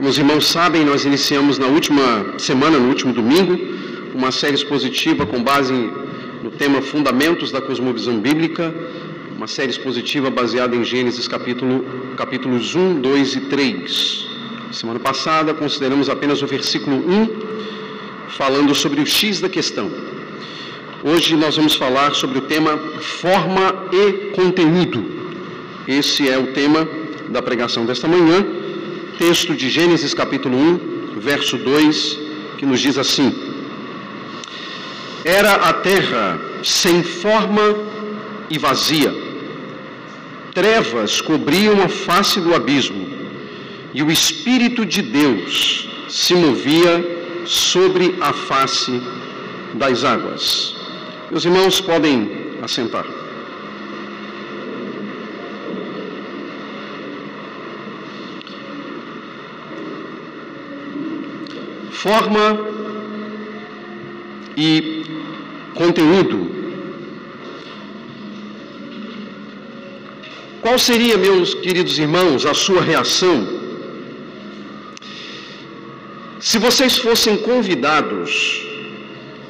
Como os irmãos sabem, nós iniciamos na última semana, no último domingo, uma série expositiva com base no tema Fundamentos da Cosmovisão Bíblica, uma série expositiva baseada em Gênesis capítulo, capítulos 1, 2 e 3. Semana passada consideramos apenas o versículo 1, falando sobre o X da questão. Hoje nós vamos falar sobre o tema forma e conteúdo. Esse é o tema da pregação desta manhã texto de Gênesis capítulo 1, verso 2, que nos diz assim: Era a terra sem forma e vazia, trevas cobriam a face do abismo, e o Espírito de Deus se movia sobre a face das águas. Meus irmãos podem assentar. Forma e conteúdo. Qual seria, meus queridos irmãos, a sua reação se vocês fossem convidados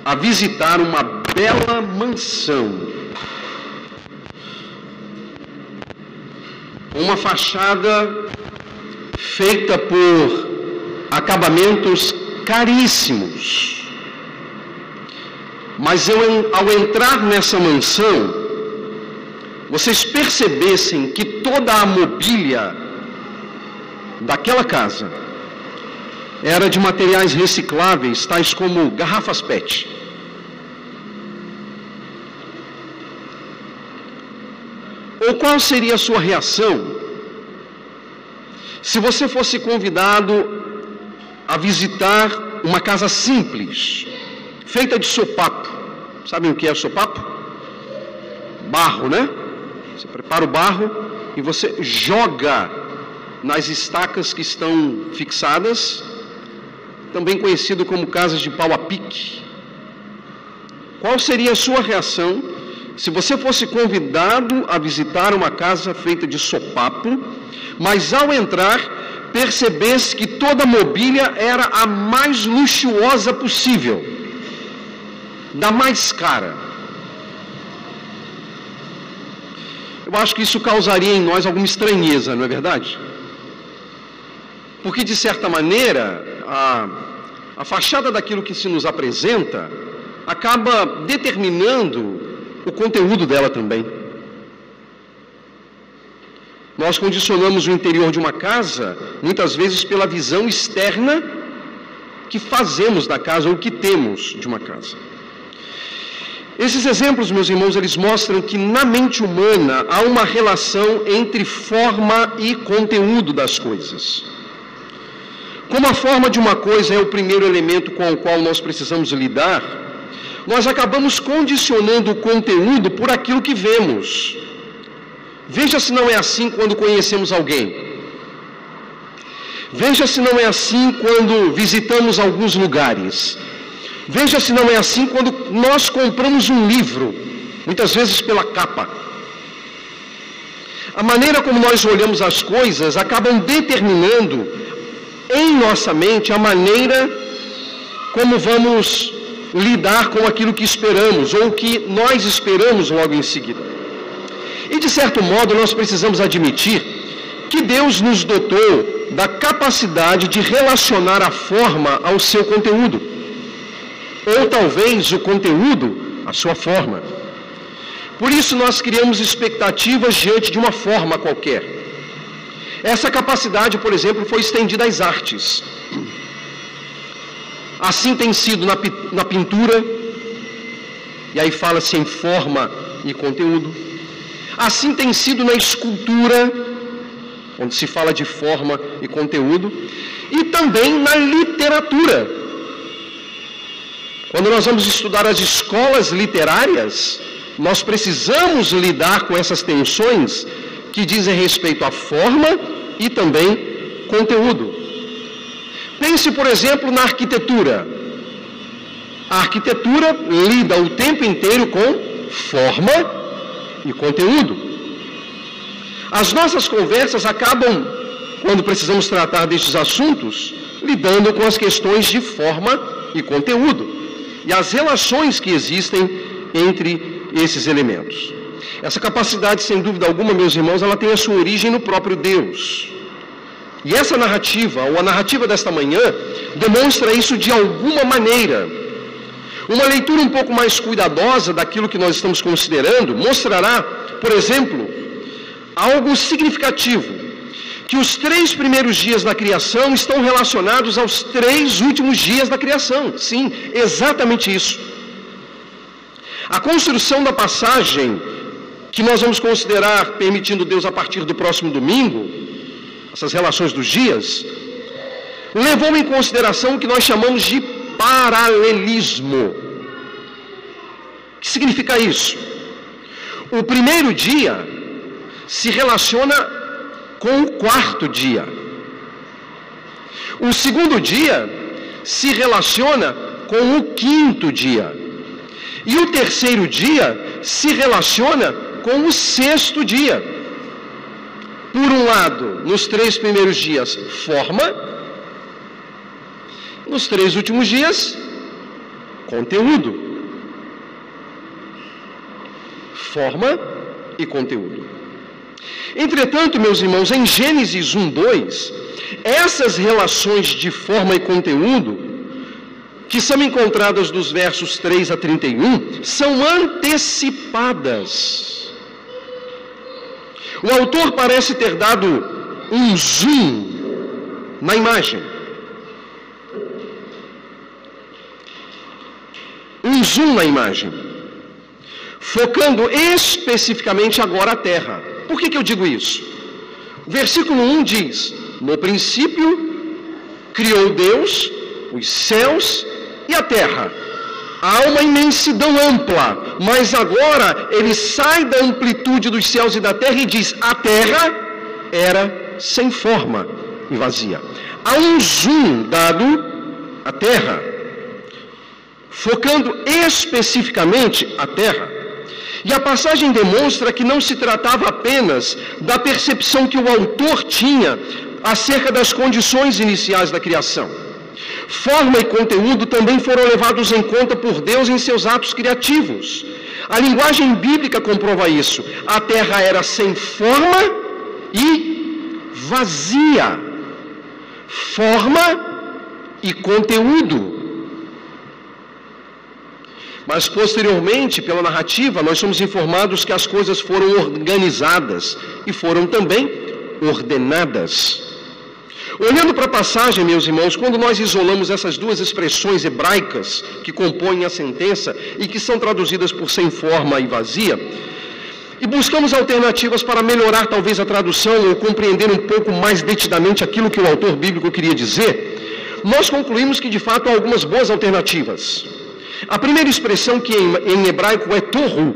a visitar uma bela mansão, uma fachada feita por acabamentos caríssimos. Mas eu, ao entrar nessa mansão, vocês percebessem que toda a mobília daquela casa era de materiais recicláveis, tais como garrafas PET. Ou qual seria a sua reação se você fosse convidado a visitar uma casa simples, feita de sopapo. Sabem o que é sopapo? Barro, né? Você prepara o barro e você joga nas estacas que estão fixadas, também conhecido como casas de pau a pique. Qual seria a sua reação se você fosse convidado a visitar uma casa feita de sopapo, mas ao entrar percebesse que toda a mobília era a mais luxuosa possível, da mais cara. Eu acho que isso causaria em nós alguma estranheza, não é verdade? Porque, de certa maneira, a, a fachada daquilo que se nos apresenta acaba determinando o conteúdo dela também. Nós condicionamos o interior de uma casa, muitas vezes pela visão externa que fazemos da casa ou que temos de uma casa. Esses exemplos, meus irmãos, eles mostram que na mente humana há uma relação entre forma e conteúdo das coisas. Como a forma de uma coisa é o primeiro elemento com o qual nós precisamos lidar, nós acabamos condicionando o conteúdo por aquilo que vemos. Veja se não é assim quando conhecemos alguém. Veja se não é assim quando visitamos alguns lugares. Veja se não é assim quando nós compramos um livro, muitas vezes pela capa. A maneira como nós olhamos as coisas acabam determinando em nossa mente a maneira como vamos lidar com aquilo que esperamos ou que nós esperamos logo em seguida. E de certo modo nós precisamos admitir que Deus nos dotou da capacidade de relacionar a forma ao seu conteúdo. Ou talvez o conteúdo à sua forma. Por isso nós criamos expectativas diante de uma forma qualquer. Essa capacidade, por exemplo, foi estendida às artes. Assim tem sido na, na pintura, e aí fala-se em forma e conteúdo. Assim tem sido na escultura, onde se fala de forma e conteúdo, e também na literatura. Quando nós vamos estudar as escolas literárias, nós precisamos lidar com essas tensões que dizem respeito à forma e também conteúdo. Pense, por exemplo, na arquitetura. A arquitetura lida o tempo inteiro com forma e conteúdo. As nossas conversas acabam quando precisamos tratar destes assuntos, lidando com as questões de forma e conteúdo e as relações que existem entre esses elementos. Essa capacidade, sem dúvida alguma, meus irmãos, ela tem a sua origem no próprio Deus. E essa narrativa, ou a narrativa desta manhã, demonstra isso de alguma maneira. Uma leitura um pouco mais cuidadosa daquilo que nós estamos considerando mostrará, por exemplo, algo significativo que os três primeiros dias da criação estão relacionados aos três últimos dias da criação. Sim, exatamente isso. A construção da passagem que nós vamos considerar, permitindo Deus a partir do próximo domingo, essas relações dos dias, levou em consideração o que nós chamamos de paralelismo. O que significa isso? O primeiro dia se relaciona com o quarto dia. O segundo dia se relaciona com o quinto dia. E o terceiro dia se relaciona com o sexto dia. Por um lado, nos três primeiros dias, forma, nos três últimos dias, conteúdo. Forma e conteúdo. Entretanto, meus irmãos, em Gênesis 1, 2, essas relações de forma e conteúdo, que são encontradas dos versos 3 a 31, são antecipadas. O autor parece ter dado um zoom na imagem. Um zoom na imagem, focando especificamente agora a terra. Por que, que eu digo isso? O versículo 1 diz: No princípio criou Deus os céus e a terra. Há uma imensidão ampla, mas agora ele sai da amplitude dos céus e da terra e diz: a terra era sem forma e vazia. Há um zoom dado à terra, focando especificamente a terra. E a passagem demonstra que não se tratava apenas da percepção que o autor tinha acerca das condições iniciais da criação. Forma e conteúdo também foram levados em conta por Deus em seus atos criativos. A linguagem bíblica comprova isso. A terra era sem forma e vazia. Forma e conteúdo. Mas posteriormente, pela narrativa, nós somos informados que as coisas foram organizadas e foram também ordenadas. Olhando para a passagem, meus irmãos, quando nós isolamos essas duas expressões hebraicas que compõem a sentença e que são traduzidas por sem forma e vazia, e buscamos alternativas para melhorar talvez a tradução ou compreender um pouco mais detidamente aquilo que o autor bíblico queria dizer, nós concluímos que de fato há algumas boas alternativas. A primeira expressão que em, hebraico é torru,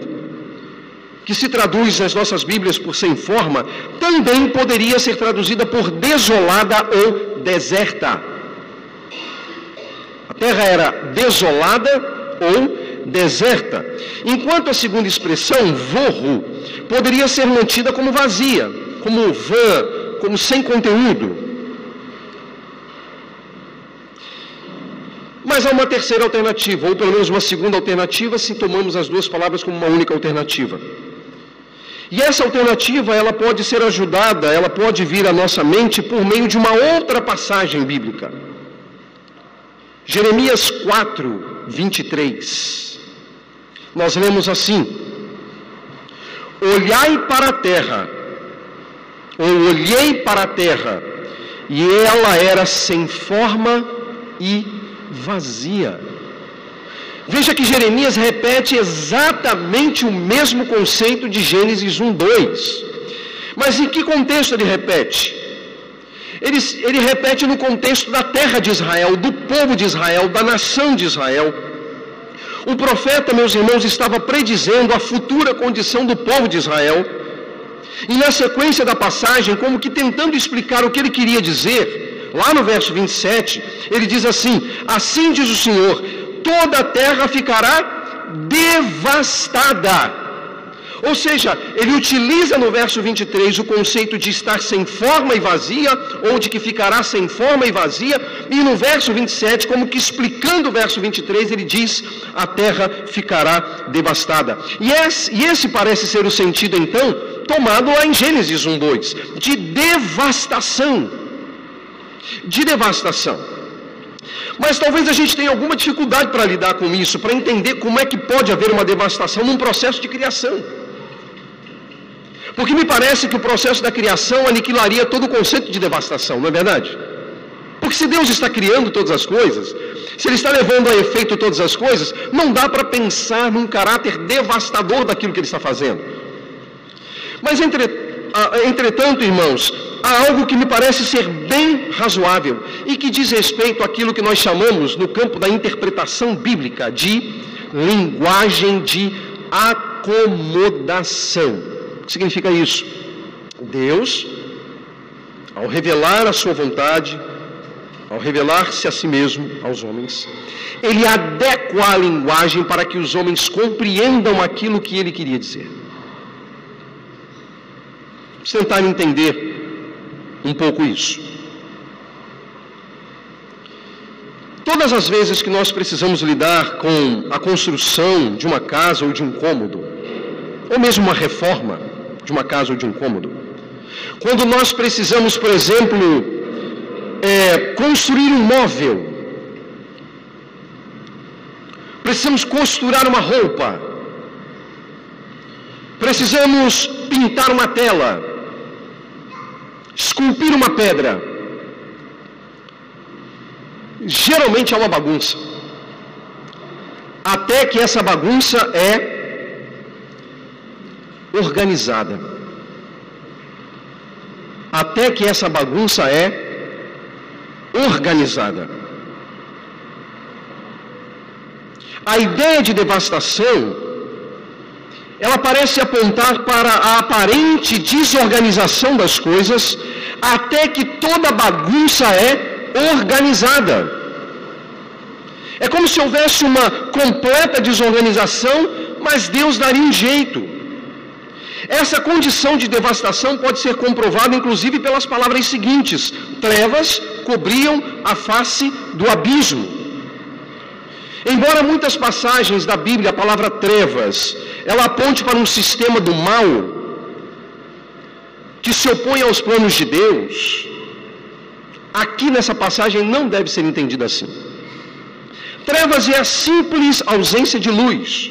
que se traduz nas nossas Bíblias por sem forma, também poderia ser traduzida por desolada ou deserta. A terra era desolada ou deserta, enquanto a segunda expressão, vorro, poderia ser mantida como vazia, como vã, como sem conteúdo. Mas há uma terceira alternativa, ou pelo menos uma segunda alternativa, se tomamos as duas palavras como uma única alternativa. E essa alternativa, ela pode ser ajudada, ela pode vir à nossa mente por meio de uma outra passagem bíblica. Jeremias 4, 23. Nós lemos assim: Olhai para a terra, ou olhei para a terra, e ela era sem forma e vazia. Veja que Jeremias repete exatamente o mesmo conceito de Gênesis 1, 2. Mas em que contexto ele repete? Ele, ele repete no contexto da terra de Israel, do povo de Israel, da nação de Israel. O profeta, meus irmãos, estava predizendo a futura condição do povo de Israel. E na sequência da passagem, como que tentando explicar o que ele queria dizer, Lá no verso 27, ele diz assim: Assim diz o Senhor, toda a terra ficará devastada. Ou seja, ele utiliza no verso 23 o conceito de estar sem forma e vazia, ou de que ficará sem forma e vazia, e no verso 27, como que explicando o verso 23, ele diz: a terra ficará devastada. E esse, e esse parece ser o sentido, então, tomado lá em Gênesis 1:2, de devastação. De devastação. Mas talvez a gente tenha alguma dificuldade para lidar com isso, para entender como é que pode haver uma devastação num processo de criação. Porque me parece que o processo da criação aniquilaria todo o conceito de devastação, não é verdade? Porque se Deus está criando todas as coisas, se Ele está levando a efeito todas as coisas, não dá para pensar num caráter devastador daquilo que Ele está fazendo. Mas, entre, entretanto, irmãos, há algo que me parece ser bem razoável e que diz respeito àquilo que nós chamamos, no campo da interpretação bíblica, de linguagem de acomodação. O que significa isso? Deus, ao revelar a sua vontade, ao revelar-se a si mesmo aos homens, ele adequa a linguagem para que os homens compreendam aquilo que ele queria dizer. Vamos tentar entender um pouco isso. Todas as vezes que nós precisamos lidar com a construção de uma casa ou de um cômodo, ou mesmo uma reforma de uma casa ou de um cômodo, quando nós precisamos, por exemplo, é, construir um móvel, precisamos costurar uma roupa, precisamos pintar uma tela, esculpir uma pedra. Geralmente é uma bagunça. Até que essa bagunça é organizada. Até que essa bagunça é organizada. A ideia de devastação, ela parece apontar para a aparente desorganização das coisas, até que toda bagunça é organizada. É como se houvesse uma completa desorganização, mas Deus daria um jeito. Essa condição de devastação pode ser comprovada inclusive pelas palavras seguintes: trevas cobriam a face do abismo. Embora muitas passagens da Bíblia, a palavra trevas, ela aponte para um sistema do mal que se opõe aos planos de Deus, aqui nessa passagem não deve ser entendida assim. Trevas é a simples ausência de luz,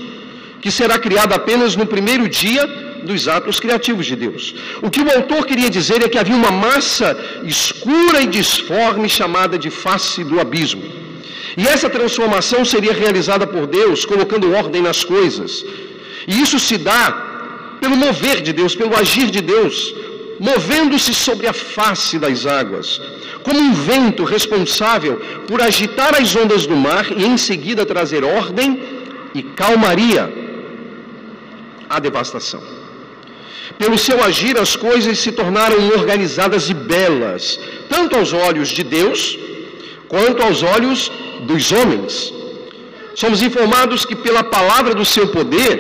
que será criada apenas no primeiro dia dos atos criativos de Deus. O que o autor queria dizer é que havia uma massa escura e disforme chamada de face do abismo. E essa transformação seria realizada por Deus, colocando ordem nas coisas. E isso se dá pelo mover de Deus, pelo agir de Deus, movendo-se sobre a face das águas, como um vento responsável por agitar as ondas do mar e em seguida trazer ordem e calmaria à devastação. Pelo seu agir, as coisas se tornaram organizadas e belas, tanto aos olhos de Deus, quanto aos olhos dos homens. Somos informados que, pela palavra do seu poder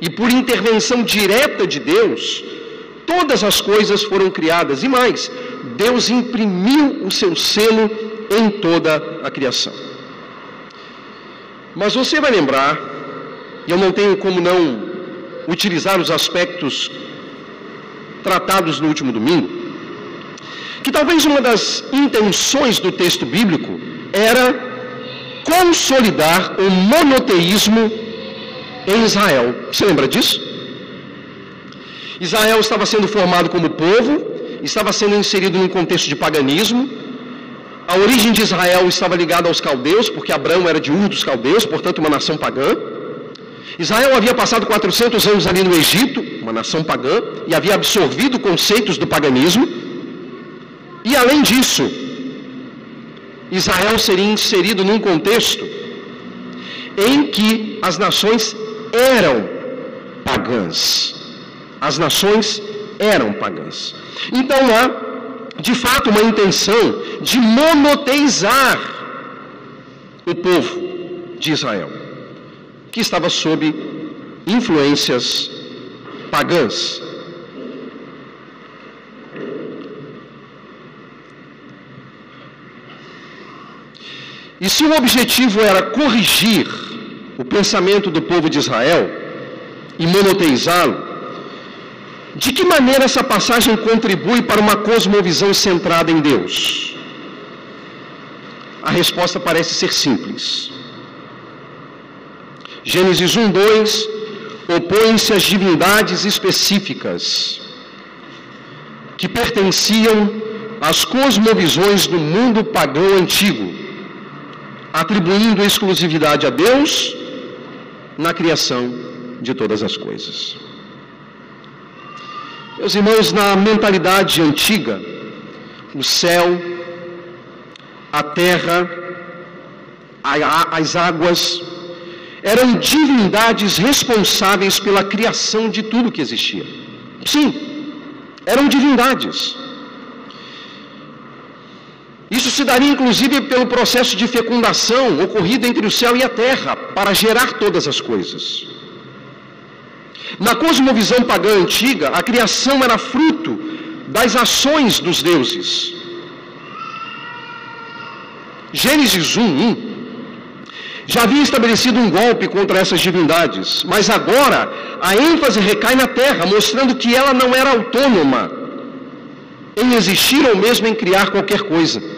e por intervenção direta de Deus, todas as coisas foram criadas e mais, Deus imprimiu o seu selo em toda a criação. Mas você vai lembrar, e eu não tenho como não utilizar os aspectos tratados no último domingo, que talvez uma das intenções do texto bíblico era consolidar o monoteísmo em Israel. Você lembra disso? Israel estava sendo formado como povo, estava sendo inserido num contexto de paganismo. A origem de Israel estava ligada aos caldeus, porque Abraão era de Ur dos caldeus, portanto, uma nação pagã. Israel havia passado 400 anos ali no Egito, uma nação pagã, e havia absorvido conceitos do paganismo. E além disso, Israel seria inserido num contexto em que as nações eram pagãs. As nações eram pagãs. Então há, de fato, uma intenção de monoteizar o povo de Israel, que estava sob influências pagãs. E se o objetivo era corrigir o pensamento do povo de Israel e monoteizá-lo, de que maneira essa passagem contribui para uma cosmovisão centrada em Deus? A resposta parece ser simples. Gênesis 1, 2 opõe-se às divindades específicas que pertenciam às cosmovisões do mundo pagão antigo atribuindo exclusividade a Deus na criação de todas as coisas. Meus irmãos, na mentalidade antiga, o céu, a terra, as águas, eram divindades responsáveis pela criação de tudo que existia. Sim, eram divindades. Se daria inclusive pelo processo de fecundação ocorrido entre o céu e a terra para gerar todas as coisas. Na cosmovisão pagã antiga, a criação era fruto das ações dos deuses. Gênesis 1, 1 já havia estabelecido um golpe contra essas divindades, mas agora a ênfase recai na terra, mostrando que ela não era autônoma em existir ou mesmo em criar qualquer coisa.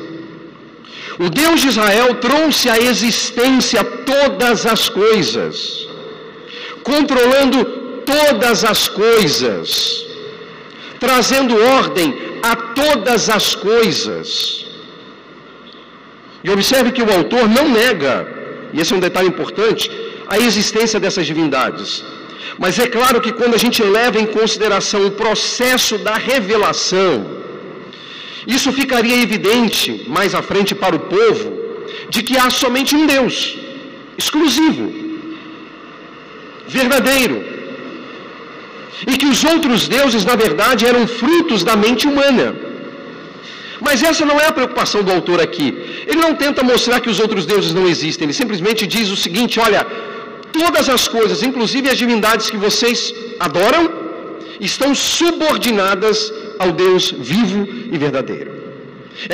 O Deus de Israel trouxe à existência todas as coisas, controlando todas as coisas, trazendo ordem a todas as coisas. E observe que o autor não nega, e esse é um detalhe importante, a existência dessas divindades. Mas é claro que quando a gente leva em consideração o processo da revelação, isso ficaria evidente mais à frente para o povo, de que há somente um Deus, exclusivo, verdadeiro, e que os outros deuses, na verdade, eram frutos da mente humana. Mas essa não é a preocupação do autor aqui. Ele não tenta mostrar que os outros deuses não existem, ele simplesmente diz o seguinte: olha, todas as coisas, inclusive as divindades que vocês adoram, estão subordinadas ao Deus vivo e verdadeiro.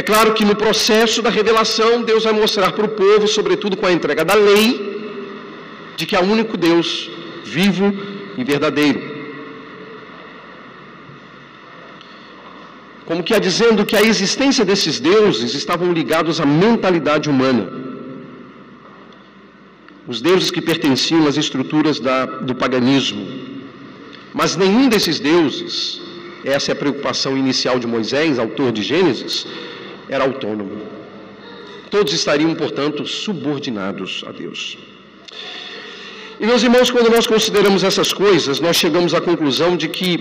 É claro que no processo da revelação, Deus vai mostrar para o povo, sobretudo com a entrega da lei, de que há único Deus vivo e verdadeiro. Como que há dizendo que a existência desses deuses estavam ligados à mentalidade humana. Os deuses que pertenciam às estruturas da, do paganismo. Mas nenhum desses deuses essa é a preocupação inicial de Moisés, autor de Gênesis, era autônomo. Todos estariam, portanto, subordinados a Deus. E meus irmãos, quando nós consideramos essas coisas, nós chegamos à conclusão de que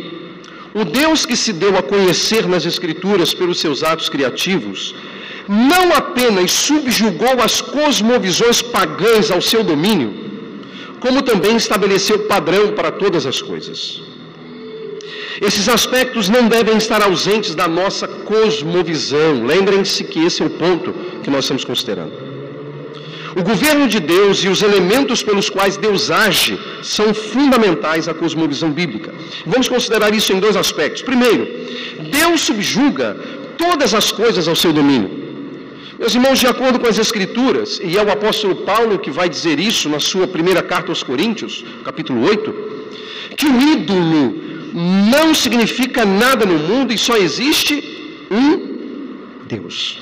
o Deus que se deu a conhecer nas Escrituras pelos seus atos criativos, não apenas subjugou as cosmovisões pagãs ao seu domínio, como também estabeleceu padrão para todas as coisas. Esses aspectos não devem estar ausentes da nossa cosmovisão. Lembrem-se que esse é o ponto que nós estamos considerando. O governo de Deus e os elementos pelos quais Deus age são fundamentais à cosmovisão bíblica. Vamos considerar isso em dois aspectos. Primeiro, Deus subjuga todas as coisas ao seu domínio. Meus irmãos, de acordo com as Escrituras, e é o apóstolo Paulo que vai dizer isso na sua primeira carta aos Coríntios, capítulo 8, que o ídolo não significa nada no mundo e só existe um Deus.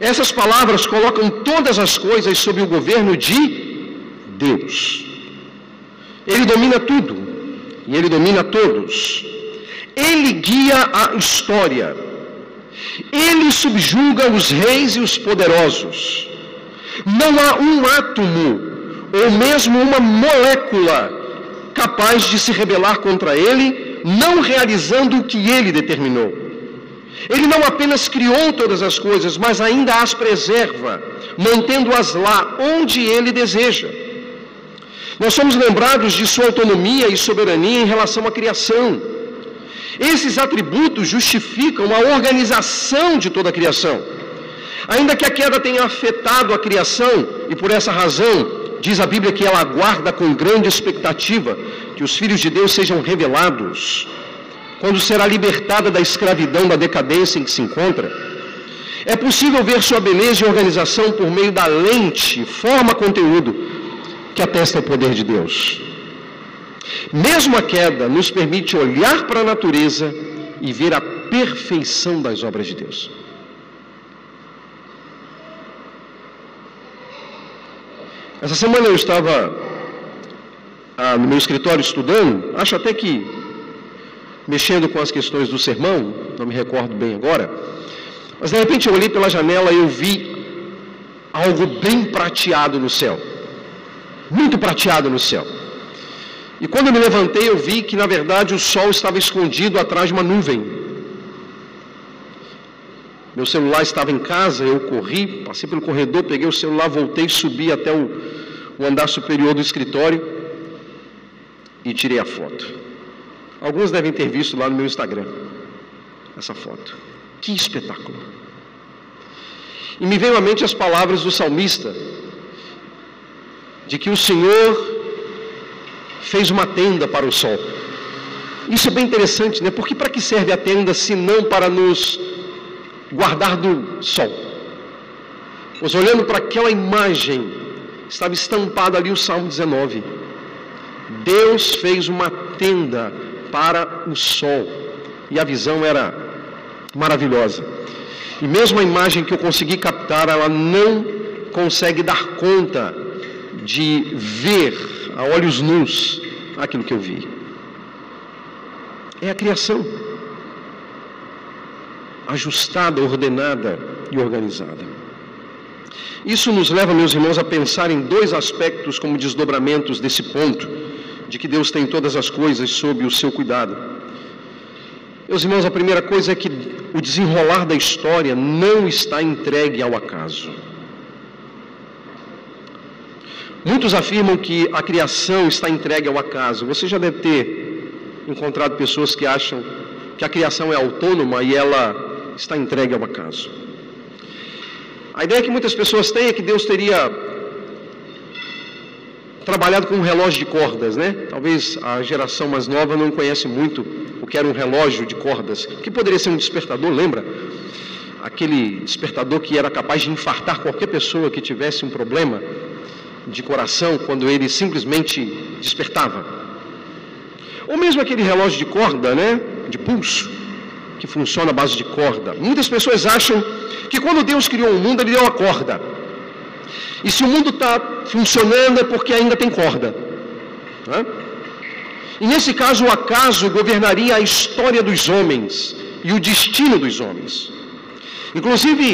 Essas palavras colocam todas as coisas sob o governo de Deus. Ele domina tudo e ele domina todos. Ele guia a história. Ele subjuga os reis e os poderosos. Não há um átomo ou mesmo uma molécula capaz de se rebelar contra ele, não realizando o que ele determinou. Ele não apenas criou todas as coisas, mas ainda as preserva, mantendo-as lá onde ele deseja. Nós somos lembrados de sua autonomia e soberania em relação à criação. Esses atributos justificam a organização de toda a criação. Ainda que a queda tenha afetado a criação, e por essa razão diz a Bíblia que ela aguarda com grande expectativa que os filhos de Deus sejam revelados, quando será libertada da escravidão, da decadência em que se encontra. É possível ver sua beleza e organização por meio da lente, forma, conteúdo que atesta o poder de Deus. Mesmo a queda nos permite olhar para a natureza e ver a perfeição das obras de Deus. Essa semana eu estava ah, no meu escritório estudando, acho até que mexendo com as questões do sermão, não me recordo bem agora, mas de repente eu olhei pela janela e eu vi algo bem prateado no céu, muito prateado no céu. E quando eu me levantei, eu vi que na verdade o sol estava escondido atrás de uma nuvem. Meu celular estava em casa, eu corri, passei pelo corredor, peguei o celular, voltei, subi até o, o andar superior do escritório e tirei a foto. Alguns devem ter visto lá no meu Instagram essa foto. Que espetáculo! E me veio à mente as palavras do salmista, de que o Senhor fez uma tenda para o sol. Isso é bem interessante, né? Porque para que serve a tenda se não para nos guardar do sol. Pois olhando para aquela imagem, estava estampado ali o Salmo 19. Deus fez uma tenda para o sol. E a visão era maravilhosa. E mesmo a imagem que eu consegui captar, ela não consegue dar conta de ver a olhos nus aquilo que eu vi. É a criação ajustada, ordenada e organizada. Isso nos leva, meus irmãos, a pensar em dois aspectos como desdobramentos desse ponto, de que Deus tem todas as coisas sob o seu cuidado. Meus irmãos, a primeira coisa é que o desenrolar da história não está entregue ao acaso. Muitos afirmam que a criação está entregue ao acaso. Você já deve ter encontrado pessoas que acham que a criação é autônoma e ela está entregue ao acaso. A ideia que muitas pessoas têm é que Deus teria trabalhado com um relógio de cordas, né? Talvez a geração mais nova não conhece muito o que era um relógio de cordas, que poderia ser um despertador, lembra? Aquele despertador que era capaz de infartar qualquer pessoa que tivesse um problema de coração quando ele simplesmente despertava. Ou mesmo aquele relógio de corda, né? De pulso que funciona à base de corda. Muitas pessoas acham que quando Deus criou o mundo, Ele deu a corda. E se o mundo está funcionando é porque ainda tem corda. Né? E nesse caso, o acaso governaria a história dos homens e o destino dos homens. Inclusive,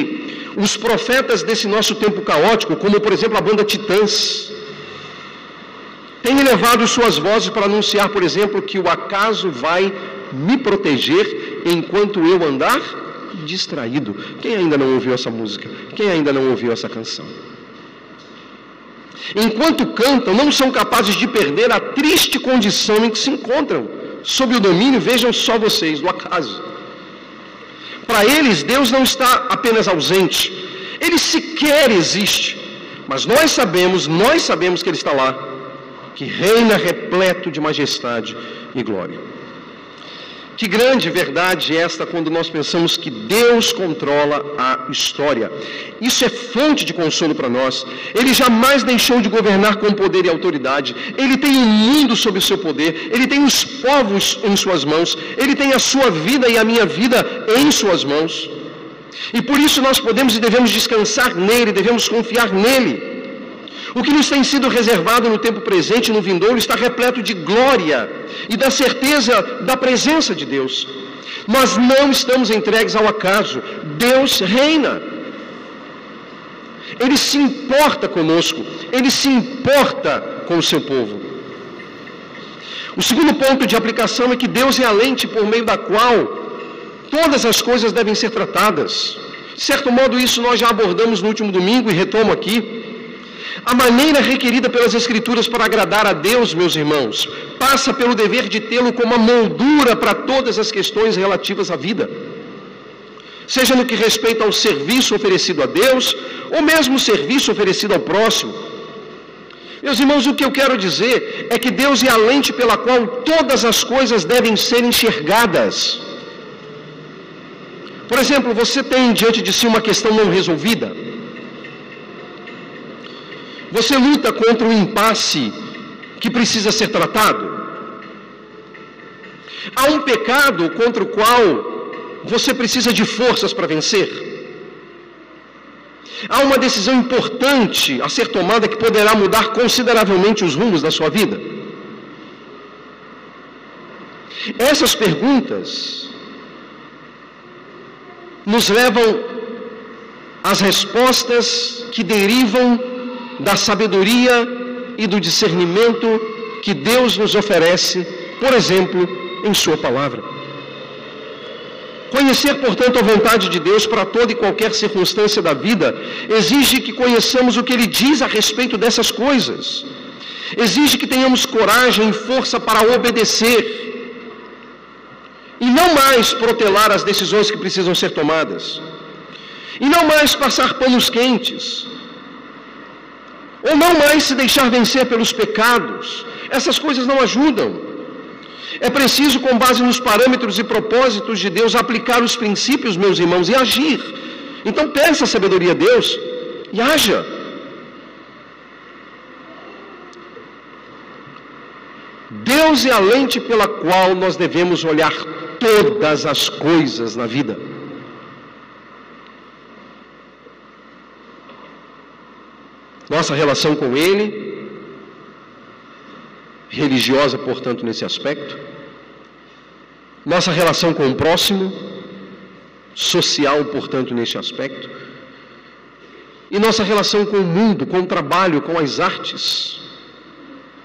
os profetas desse nosso tempo caótico, como por exemplo a banda Titãs, têm elevado suas vozes para anunciar, por exemplo, que o acaso vai me proteger enquanto eu andar distraído. Quem ainda não ouviu essa música? Quem ainda não ouviu essa canção? Enquanto cantam, não são capazes de perder a triste condição em que se encontram, sob o domínio, vejam só vocês, do acaso. Para eles, Deus não está apenas ausente, ele sequer existe. Mas nós sabemos, nós sabemos que ele está lá, que reina repleto de majestade e glória. Que grande verdade é esta quando nós pensamos que Deus controla a história. Isso é fonte de consolo para nós. Ele jamais deixou de governar com poder e autoridade. Ele tem o mundo sob o seu poder. Ele tem os povos em suas mãos. Ele tem a sua vida e a minha vida em suas mãos. E por isso nós podemos e devemos descansar nele, devemos confiar nele. O que nos tem sido reservado no tempo presente no vindouro está repleto de glória e da certeza da presença de Deus. Nós não estamos entregues ao acaso. Deus reina. Ele se importa conosco, ele se importa com o seu povo. O segundo ponto de aplicação é que Deus é a lente por meio da qual todas as coisas devem ser tratadas. De certo modo, isso nós já abordamos no último domingo e retomo aqui. A maneira requerida pelas Escrituras para agradar a Deus, meus irmãos, passa pelo dever de tê-lo como a moldura para todas as questões relativas à vida. Seja no que respeita ao serviço oferecido a Deus, ou mesmo o serviço oferecido ao próximo. Meus irmãos, o que eu quero dizer é que Deus é a lente pela qual todas as coisas devem ser enxergadas. Por exemplo, você tem diante de si uma questão não resolvida. Você luta contra um impasse que precisa ser tratado. Há um pecado contra o qual você precisa de forças para vencer. Há uma decisão importante a ser tomada que poderá mudar consideravelmente os rumos da sua vida. Essas perguntas nos levam às respostas que derivam da sabedoria e do discernimento que Deus nos oferece, por exemplo, em Sua palavra. Conhecer, portanto, a vontade de Deus para toda e qualquer circunstância da vida exige que conheçamos o que Ele diz a respeito dessas coisas. Exige que tenhamos coragem e força para obedecer e não mais protelar as decisões que precisam ser tomadas, e não mais passar panos quentes, ou não mais se deixar vencer pelos pecados. Essas coisas não ajudam. É preciso, com base nos parâmetros e propósitos de Deus, aplicar os princípios, meus irmãos, e agir. Então peça a sabedoria a Deus e haja. Deus é a lente pela qual nós devemos olhar todas as coisas na vida. Nossa relação com Ele, religiosa, portanto, nesse aspecto. Nossa relação com o próximo, social, portanto, nesse aspecto. E nossa relação com o mundo, com o trabalho, com as artes,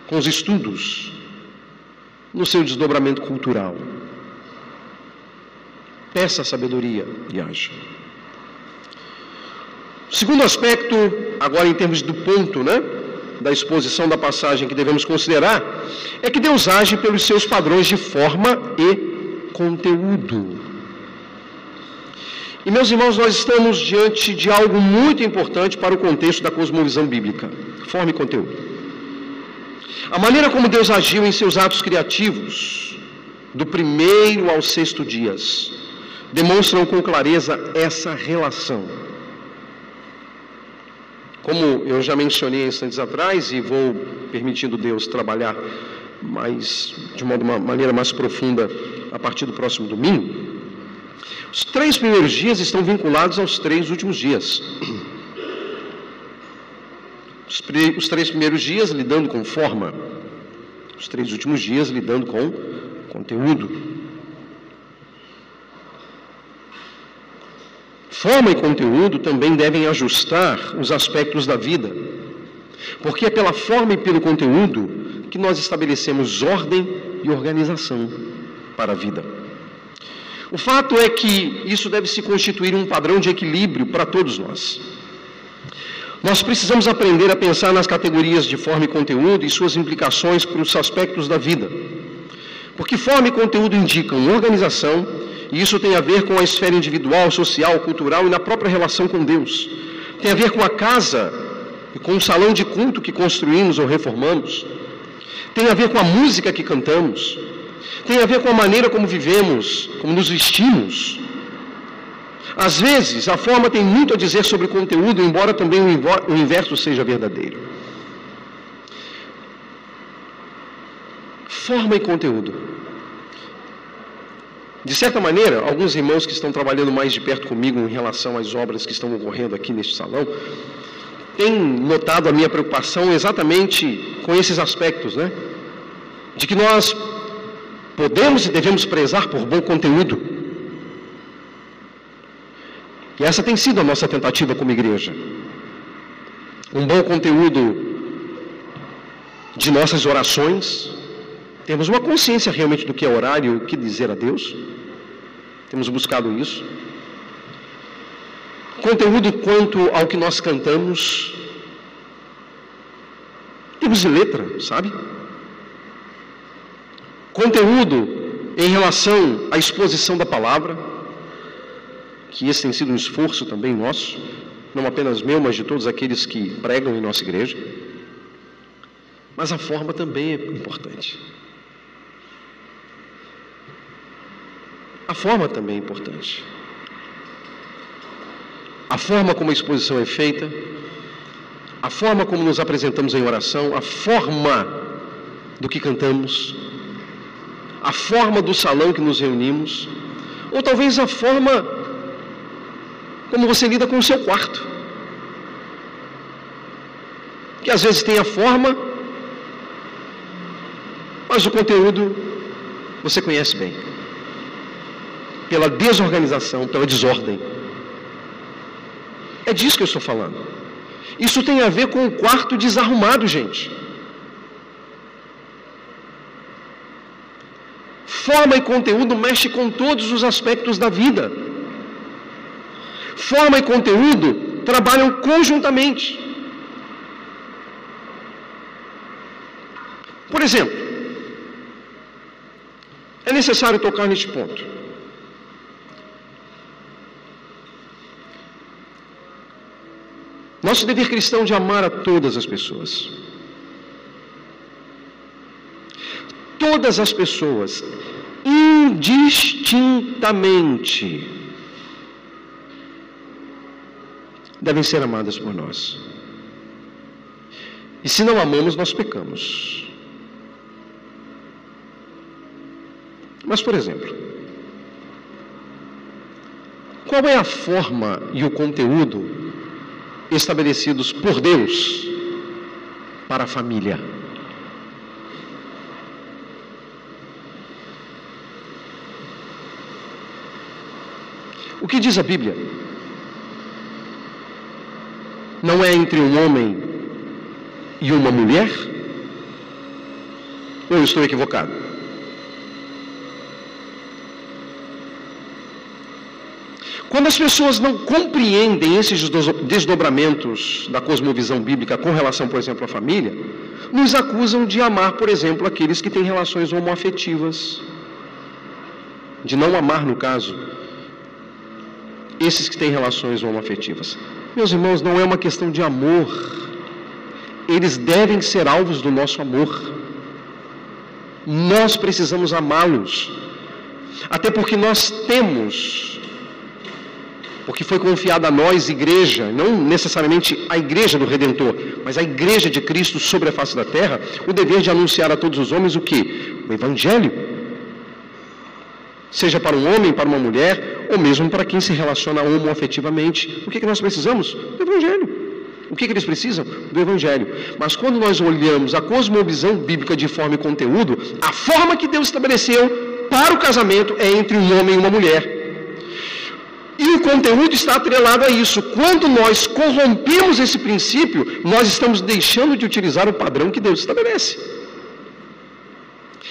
com os estudos, no seu desdobramento cultural. Peça sabedoria e Segundo aspecto, agora em termos do ponto, né, da exposição da passagem que devemos considerar, é que Deus age pelos seus padrões de forma e conteúdo. E meus irmãos, nós estamos diante de algo muito importante para o contexto da cosmovisão bíblica: forma e conteúdo. A maneira como Deus agiu em seus atos criativos, do primeiro ao sexto dias, demonstram com clareza essa relação. Como eu já mencionei instantes atrás e vou permitindo Deus trabalhar mais de uma maneira mais profunda a partir do próximo domingo, os três primeiros dias estão vinculados aos três últimos dias. Os, os três primeiros dias lidando com forma, os três últimos dias lidando com conteúdo. Forma e conteúdo também devem ajustar os aspectos da vida, porque é pela forma e pelo conteúdo que nós estabelecemos ordem e organização para a vida. O fato é que isso deve se constituir um padrão de equilíbrio para todos nós. Nós precisamos aprender a pensar nas categorias de forma e conteúdo e suas implicações para os aspectos da vida. Porque forma e conteúdo indicam organização, e isso tem a ver com a esfera individual, social, cultural e na própria relação com Deus. Tem a ver com a casa e com o salão de culto que construímos ou reformamos. Tem a ver com a música que cantamos. Tem a ver com a maneira como vivemos, como nos vestimos. Às vezes, a forma tem muito a dizer sobre o conteúdo, embora também o inverso seja verdadeiro. Forma e conteúdo. De certa maneira, alguns irmãos que estão trabalhando mais de perto comigo em relação às obras que estão ocorrendo aqui neste salão, têm notado a minha preocupação exatamente com esses aspectos, né? De que nós podemos e devemos prezar por bom conteúdo. E essa tem sido a nossa tentativa como igreja. Um bom conteúdo de nossas orações, temos uma consciência realmente do que é orar e o que dizer a Deus. Temos buscado isso. Conteúdo quanto ao que nós cantamos. Temos de letra, sabe? Conteúdo em relação à exposição da palavra, que esse tem sido um esforço também nosso, não apenas meu, mas de todos aqueles que pregam em nossa igreja. Mas a forma também é importante. A forma também é importante. A forma como a exposição é feita, a forma como nos apresentamos em oração, a forma do que cantamos, a forma do salão que nos reunimos, ou talvez a forma como você lida com o seu quarto. Que às vezes tem a forma, mas o conteúdo você conhece bem. Pela desorganização, pela desordem. É disso que eu estou falando. Isso tem a ver com o quarto desarrumado, gente. Forma e conteúdo mexe com todos os aspectos da vida. Forma e conteúdo trabalham conjuntamente. Por exemplo, é necessário tocar neste ponto. Nosso dever cristão de amar a todas as pessoas. Todas as pessoas, indistintamente, devem ser amadas por nós. E se não amamos, nós pecamos. Mas, por exemplo, qual é a forma e o conteúdo estabelecidos por Deus para a família? O que diz a Bíblia? Não é entre um homem e uma mulher? Eu estou equivocado? Quando as pessoas não compreendem esses desdobramentos da cosmovisão bíblica com relação, por exemplo, à família, nos acusam de amar, por exemplo, aqueles que têm relações homoafetivas. De não amar, no caso, esses que têm relações homoafetivas. Meus irmãos, não é uma questão de amor. Eles devem ser alvos do nosso amor. Nós precisamos amá-los. Até porque nós temos, porque foi confiado a nós, igreja, não necessariamente a igreja do Redentor, mas a igreja de Cristo sobre a face da terra, o dever de anunciar a todos os homens o que? O Evangelho seja para um homem, para uma mulher, ou mesmo para quem se relaciona homoafetivamente. O que, que nós precisamos? Do Evangelho. O que, que eles precisam? Do Evangelho. Mas quando nós olhamos a cosmovisão bíblica de forma e conteúdo, a forma que Deus estabeleceu para o casamento é entre um homem e uma mulher. E o conteúdo está atrelado a isso. Quando nós corrompemos esse princípio, nós estamos deixando de utilizar o padrão que Deus estabelece.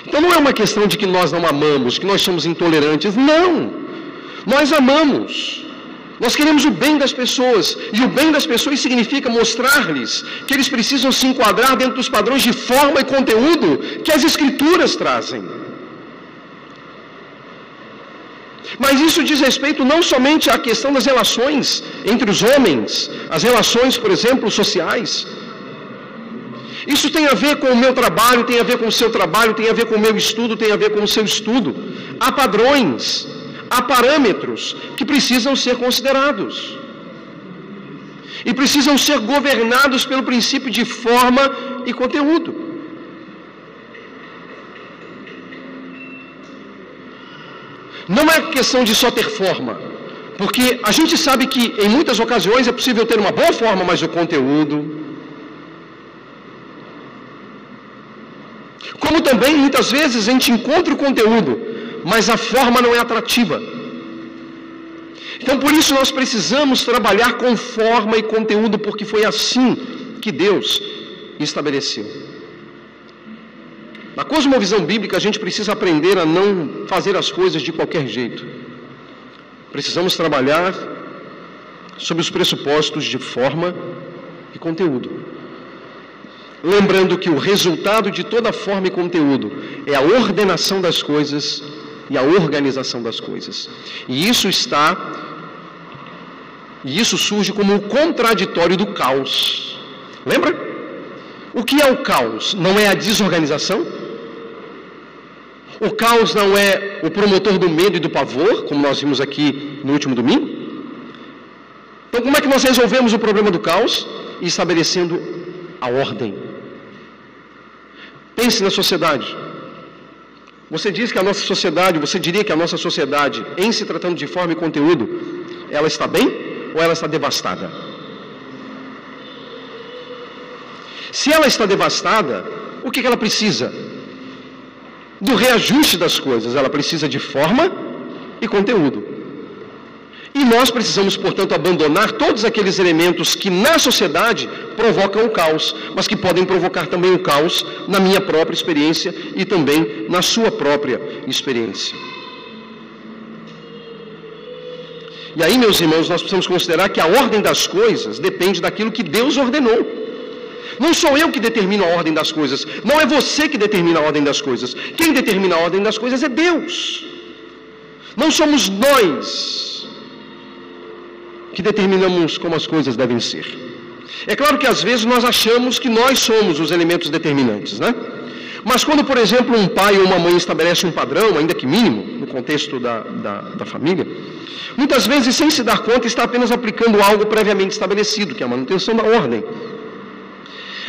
Então não é uma questão de que nós não amamos, que nós somos intolerantes. Não! Nós amamos. Nós queremos o bem das pessoas. E o bem das pessoas significa mostrar-lhes que eles precisam se enquadrar dentro dos padrões de forma e conteúdo que as Escrituras trazem. Mas isso diz respeito não somente à questão das relações entre os homens, as relações, por exemplo, sociais, isso tem a ver com o meu trabalho, tem a ver com o seu trabalho, tem a ver com o meu estudo, tem a ver com o seu estudo. Há padrões, há parâmetros que precisam ser considerados. E precisam ser governados pelo princípio de forma e conteúdo. Não é questão de só ter forma, porque a gente sabe que em muitas ocasiões é possível ter uma boa forma, mas o conteúdo, Como também muitas vezes a gente encontra o conteúdo, mas a forma não é atrativa. Então por isso nós precisamos trabalhar com forma e conteúdo, porque foi assim que Deus estabeleceu. Na cosmovisão bíblica, a gente precisa aprender a não fazer as coisas de qualquer jeito. Precisamos trabalhar sob os pressupostos de forma e conteúdo. Lembrando que o resultado de toda forma e conteúdo é a ordenação das coisas e a organização das coisas. E isso está e isso surge como o contraditório do caos. Lembra? O que é o caos? Não é a desorganização? O caos não é o promotor do medo e do pavor, como nós vimos aqui no último domingo? Então, como é que nós resolvemos o problema do caos? Estabelecendo a ordem. Pense na sociedade. Você diz que a nossa sociedade, você diria que a nossa sociedade, em se tratando de forma e conteúdo, ela está bem ou ela está devastada? Se ela está devastada, o que ela precisa? Do reajuste das coisas. Ela precisa de forma e conteúdo. E nós precisamos, portanto, abandonar todos aqueles elementos que na sociedade provocam o caos, mas que podem provocar também o caos na minha própria experiência e também na sua própria experiência. E aí, meus irmãos, nós precisamos considerar que a ordem das coisas depende daquilo que Deus ordenou. Não sou eu que determino a ordem das coisas, não é você que determina a ordem das coisas. Quem determina a ordem das coisas é Deus. Não somos nós que determinamos como as coisas devem ser. É claro que às vezes nós achamos que nós somos os elementos determinantes, né? Mas quando, por exemplo, um pai ou uma mãe estabelece um padrão, ainda que mínimo, no contexto da, da, da família, muitas vezes, sem se dar conta, está apenas aplicando algo previamente estabelecido, que é a manutenção da ordem.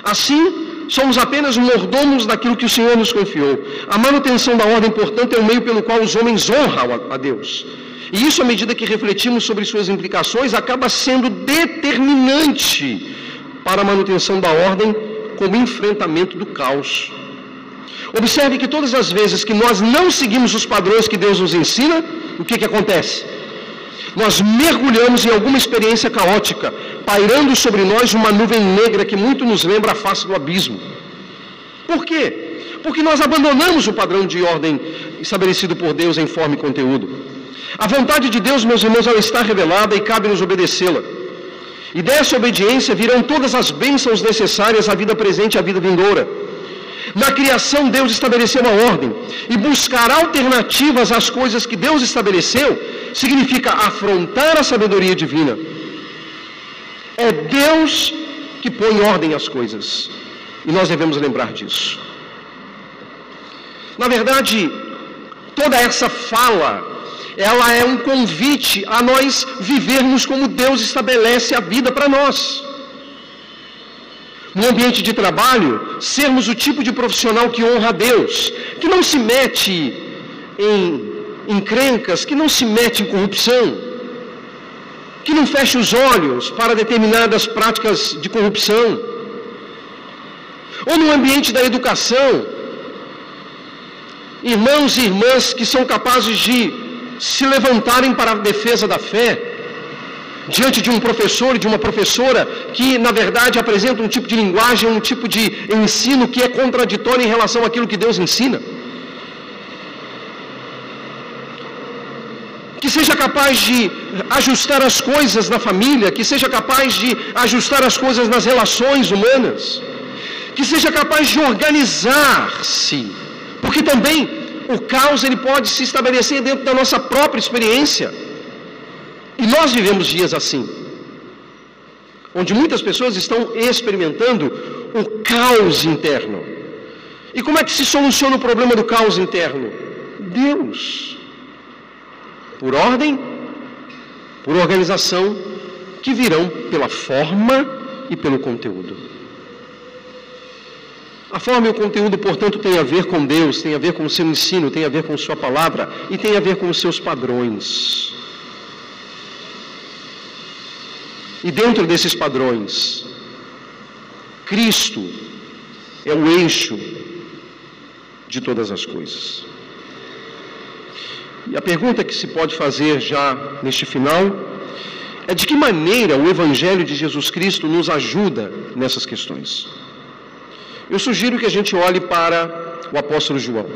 Assim, somos apenas mordomos daquilo que o Senhor nos confiou. A manutenção da ordem, portanto, é o meio pelo qual os homens honram a Deus. E isso, à medida que refletimos sobre suas implicações, acaba sendo determinante para a manutenção da ordem como enfrentamento do caos. Observe que todas as vezes que nós não seguimos os padrões que Deus nos ensina, o que, que acontece? Nós mergulhamos em alguma experiência caótica, pairando sobre nós uma nuvem negra que muito nos lembra a face do abismo. Por quê? Porque nós abandonamos o padrão de ordem estabelecido por Deus em forma e conteúdo. A vontade de Deus, meus irmãos, ela está revelada e cabe-nos obedecê-la. E dessa obediência virão todas as bênçãos necessárias à vida presente e à vida vindoura. Na criação, Deus estabeleceu uma ordem. E buscar alternativas às coisas que Deus estabeleceu significa afrontar a sabedoria divina. É Deus que põe ordem às coisas. E nós devemos lembrar disso. Na verdade, toda essa fala ela é um convite a nós vivermos como Deus estabelece a vida para nós. No ambiente de trabalho, sermos o tipo de profissional que honra a Deus, que não se mete em encrencas, que não se mete em corrupção, que não fecha os olhos para determinadas práticas de corrupção. Ou no ambiente da educação, irmãos e irmãs que são capazes de se levantarem para a defesa da fé, diante de um professor e de uma professora que, na verdade, apresenta um tipo de linguagem, um tipo de ensino que é contraditório em relação àquilo que Deus ensina. Que seja capaz de ajustar as coisas na família, que seja capaz de ajustar as coisas nas relações humanas, que seja capaz de organizar-se, porque também o caos ele pode se estabelecer dentro da nossa própria experiência. E nós vivemos dias assim, onde muitas pessoas estão experimentando o caos interno. E como é que se soluciona o problema do caos interno? Deus. Por ordem, por organização, que virão pela forma e pelo conteúdo. A forma e o conteúdo, portanto, tem a ver com Deus, tem a ver com o seu ensino, tem a ver com Sua palavra e tem a ver com os seus padrões. E dentro desses padrões, Cristo é o eixo de todas as coisas. E a pergunta que se pode fazer já neste final é de que maneira o Evangelho de Jesus Cristo nos ajuda nessas questões. Eu sugiro que a gente olhe para o apóstolo João.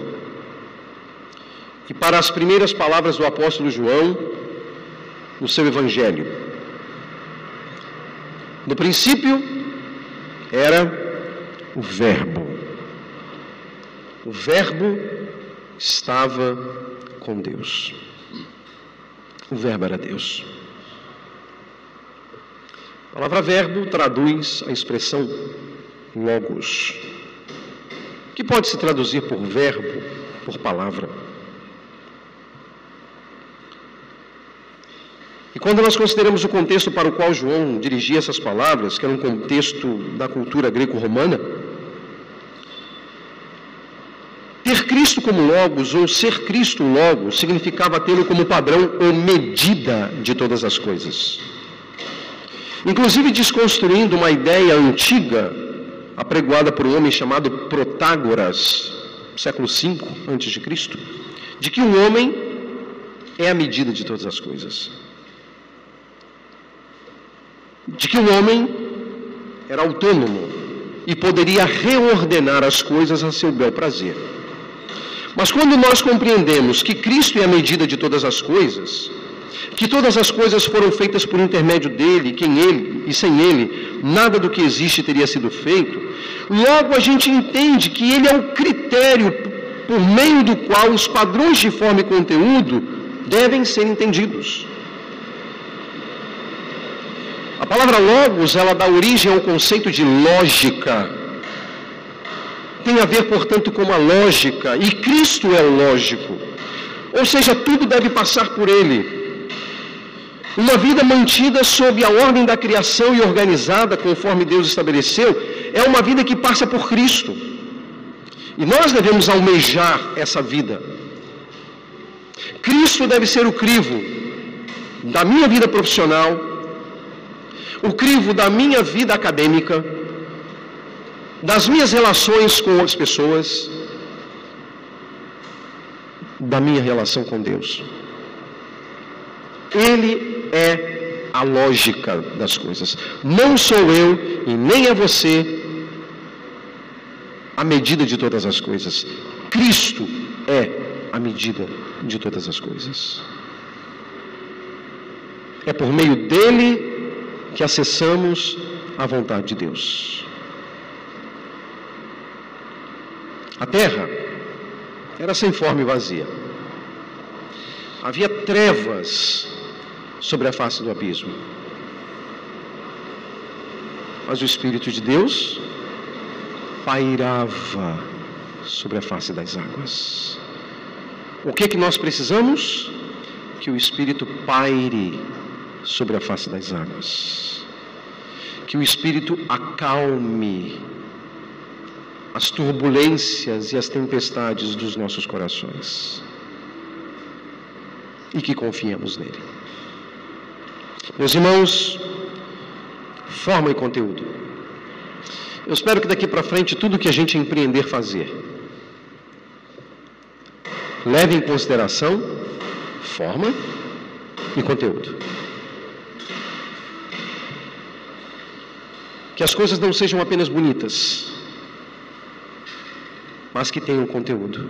E para as primeiras palavras do apóstolo João no seu evangelho. No princípio era o Verbo. O Verbo estava com Deus. O Verbo era Deus. A palavra verbo traduz a expressão logos, que pode se traduzir por verbo, por palavra. E quando nós consideramos o contexto para o qual João dirigia essas palavras, que era um contexto da cultura greco-romana, ter Cristo como Logos ou ser Cristo Logos significava tê-lo como padrão ou medida de todas as coisas. Inclusive desconstruindo uma ideia antiga, apregoada por um homem chamado Protágoras, século V a.C., de que o homem é a medida de todas as coisas de que o homem era autônomo e poderia reordenar as coisas a seu bel prazer. Mas quando nós compreendemos que Cristo é a medida de todas as coisas, que todas as coisas foram feitas por intermédio dele, quem ele e sem ele, nada do que existe teria sido feito, logo a gente entende que ele é o critério por meio do qual os padrões de forma e conteúdo devem ser entendidos. A palavra logos, ela dá origem ao conceito de lógica. Tem a ver, portanto, com a lógica, e Cristo é lógico. Ou seja, tudo deve passar por ele. Uma vida mantida sob a ordem da criação e organizada conforme Deus estabeleceu, é uma vida que passa por Cristo. E nós devemos almejar essa vida. Cristo deve ser o crivo da minha vida profissional, o crivo da minha vida acadêmica, das minhas relações com as pessoas, da minha relação com Deus. Ele é a lógica das coisas. Não sou eu e nem é você a medida de todas as coisas. Cristo é a medida de todas as coisas. É por meio dele que acessamos a vontade de Deus. A terra era sem forma e vazia. Havia trevas sobre a face do abismo. Mas o Espírito de Deus pairava sobre a face das águas. O que é que nós precisamos? Que o Espírito paire sobre a face das águas. Que o Espírito acalme as turbulências e as tempestades dos nossos corações. E que confiemos nele. Meus irmãos, forma e conteúdo. Eu espero que daqui para frente tudo que a gente empreender fazer leve em consideração forma e conteúdo. Que as coisas não sejam apenas bonitas, mas que tenham conteúdo.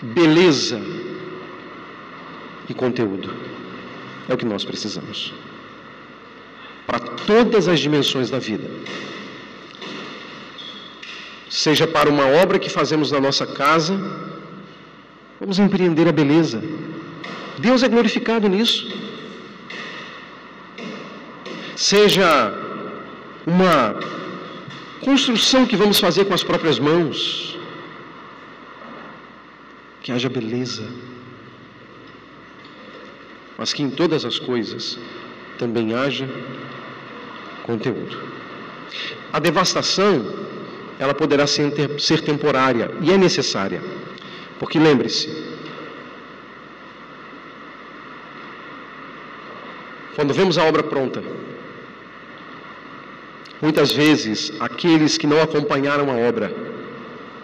Beleza e conteúdo é o que nós precisamos para todas as dimensões da vida. Seja para uma obra que fazemos na nossa casa, vamos empreender a beleza. Deus é glorificado nisso seja uma construção que vamos fazer com as próprias mãos, que haja beleza, mas que em todas as coisas também haja conteúdo. A devastação, ela poderá ser, temporária e é necessária, porque lembre-se, quando vemos a obra pronta, Muitas vezes, aqueles que não acompanharam a obra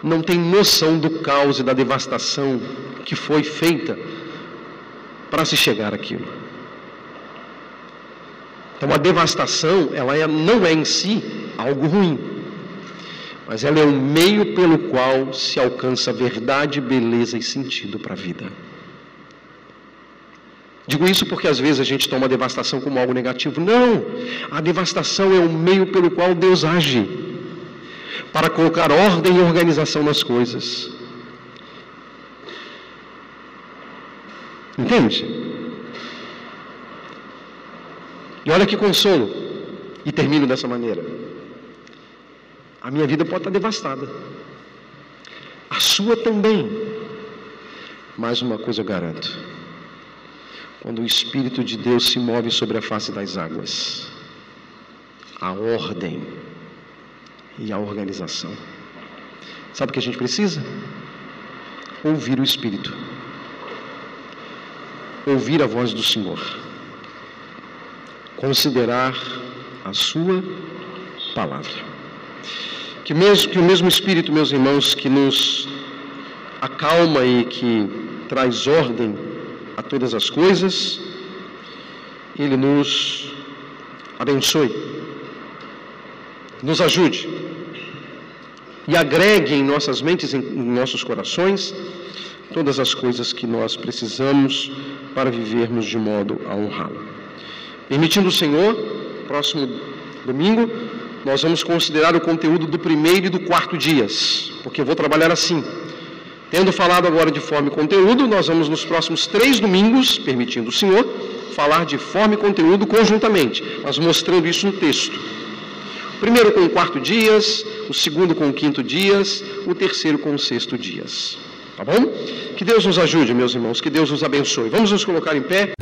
não têm noção do caos e da devastação que foi feita para se chegar àquilo. Então, a devastação, ela é, não é em si algo ruim, mas ela é o meio pelo qual se alcança verdade, beleza e sentido para a vida. Digo isso porque às vezes a gente toma a devastação como algo negativo. Não! A devastação é o meio pelo qual Deus age para colocar ordem e organização nas coisas. Entende? E olha que consolo. E termino dessa maneira. a minha vida pode estar devastada. A sua também. Mais uma coisa eu garanto. Quando o Espírito de Deus se move sobre a face das águas, a ordem e a organização. Sabe o que a gente precisa? Ouvir o Espírito. Ouvir a voz do Senhor. Considerar a Sua palavra. Que, mesmo, que o mesmo Espírito, meus irmãos, que nos acalma e que traz ordem todas as coisas, Ele nos abençoe, nos ajude e agregue em nossas mentes, em nossos corações, todas as coisas que nós precisamos para vivermos de modo a honrá-lo. Permitindo o Senhor, próximo domingo, nós vamos considerar o conteúdo do primeiro e do quarto dias, porque eu vou trabalhar assim. Tendo falado agora de forma e conteúdo, nós vamos nos próximos três domingos, permitindo o Senhor, falar de forma e conteúdo conjuntamente, mas mostrando isso no texto. O primeiro com o quarto dias, o segundo com o quinto dias, o terceiro com o sexto dias. Tá bom? Que Deus nos ajude, meus irmãos, que Deus nos abençoe. Vamos nos colocar em pé.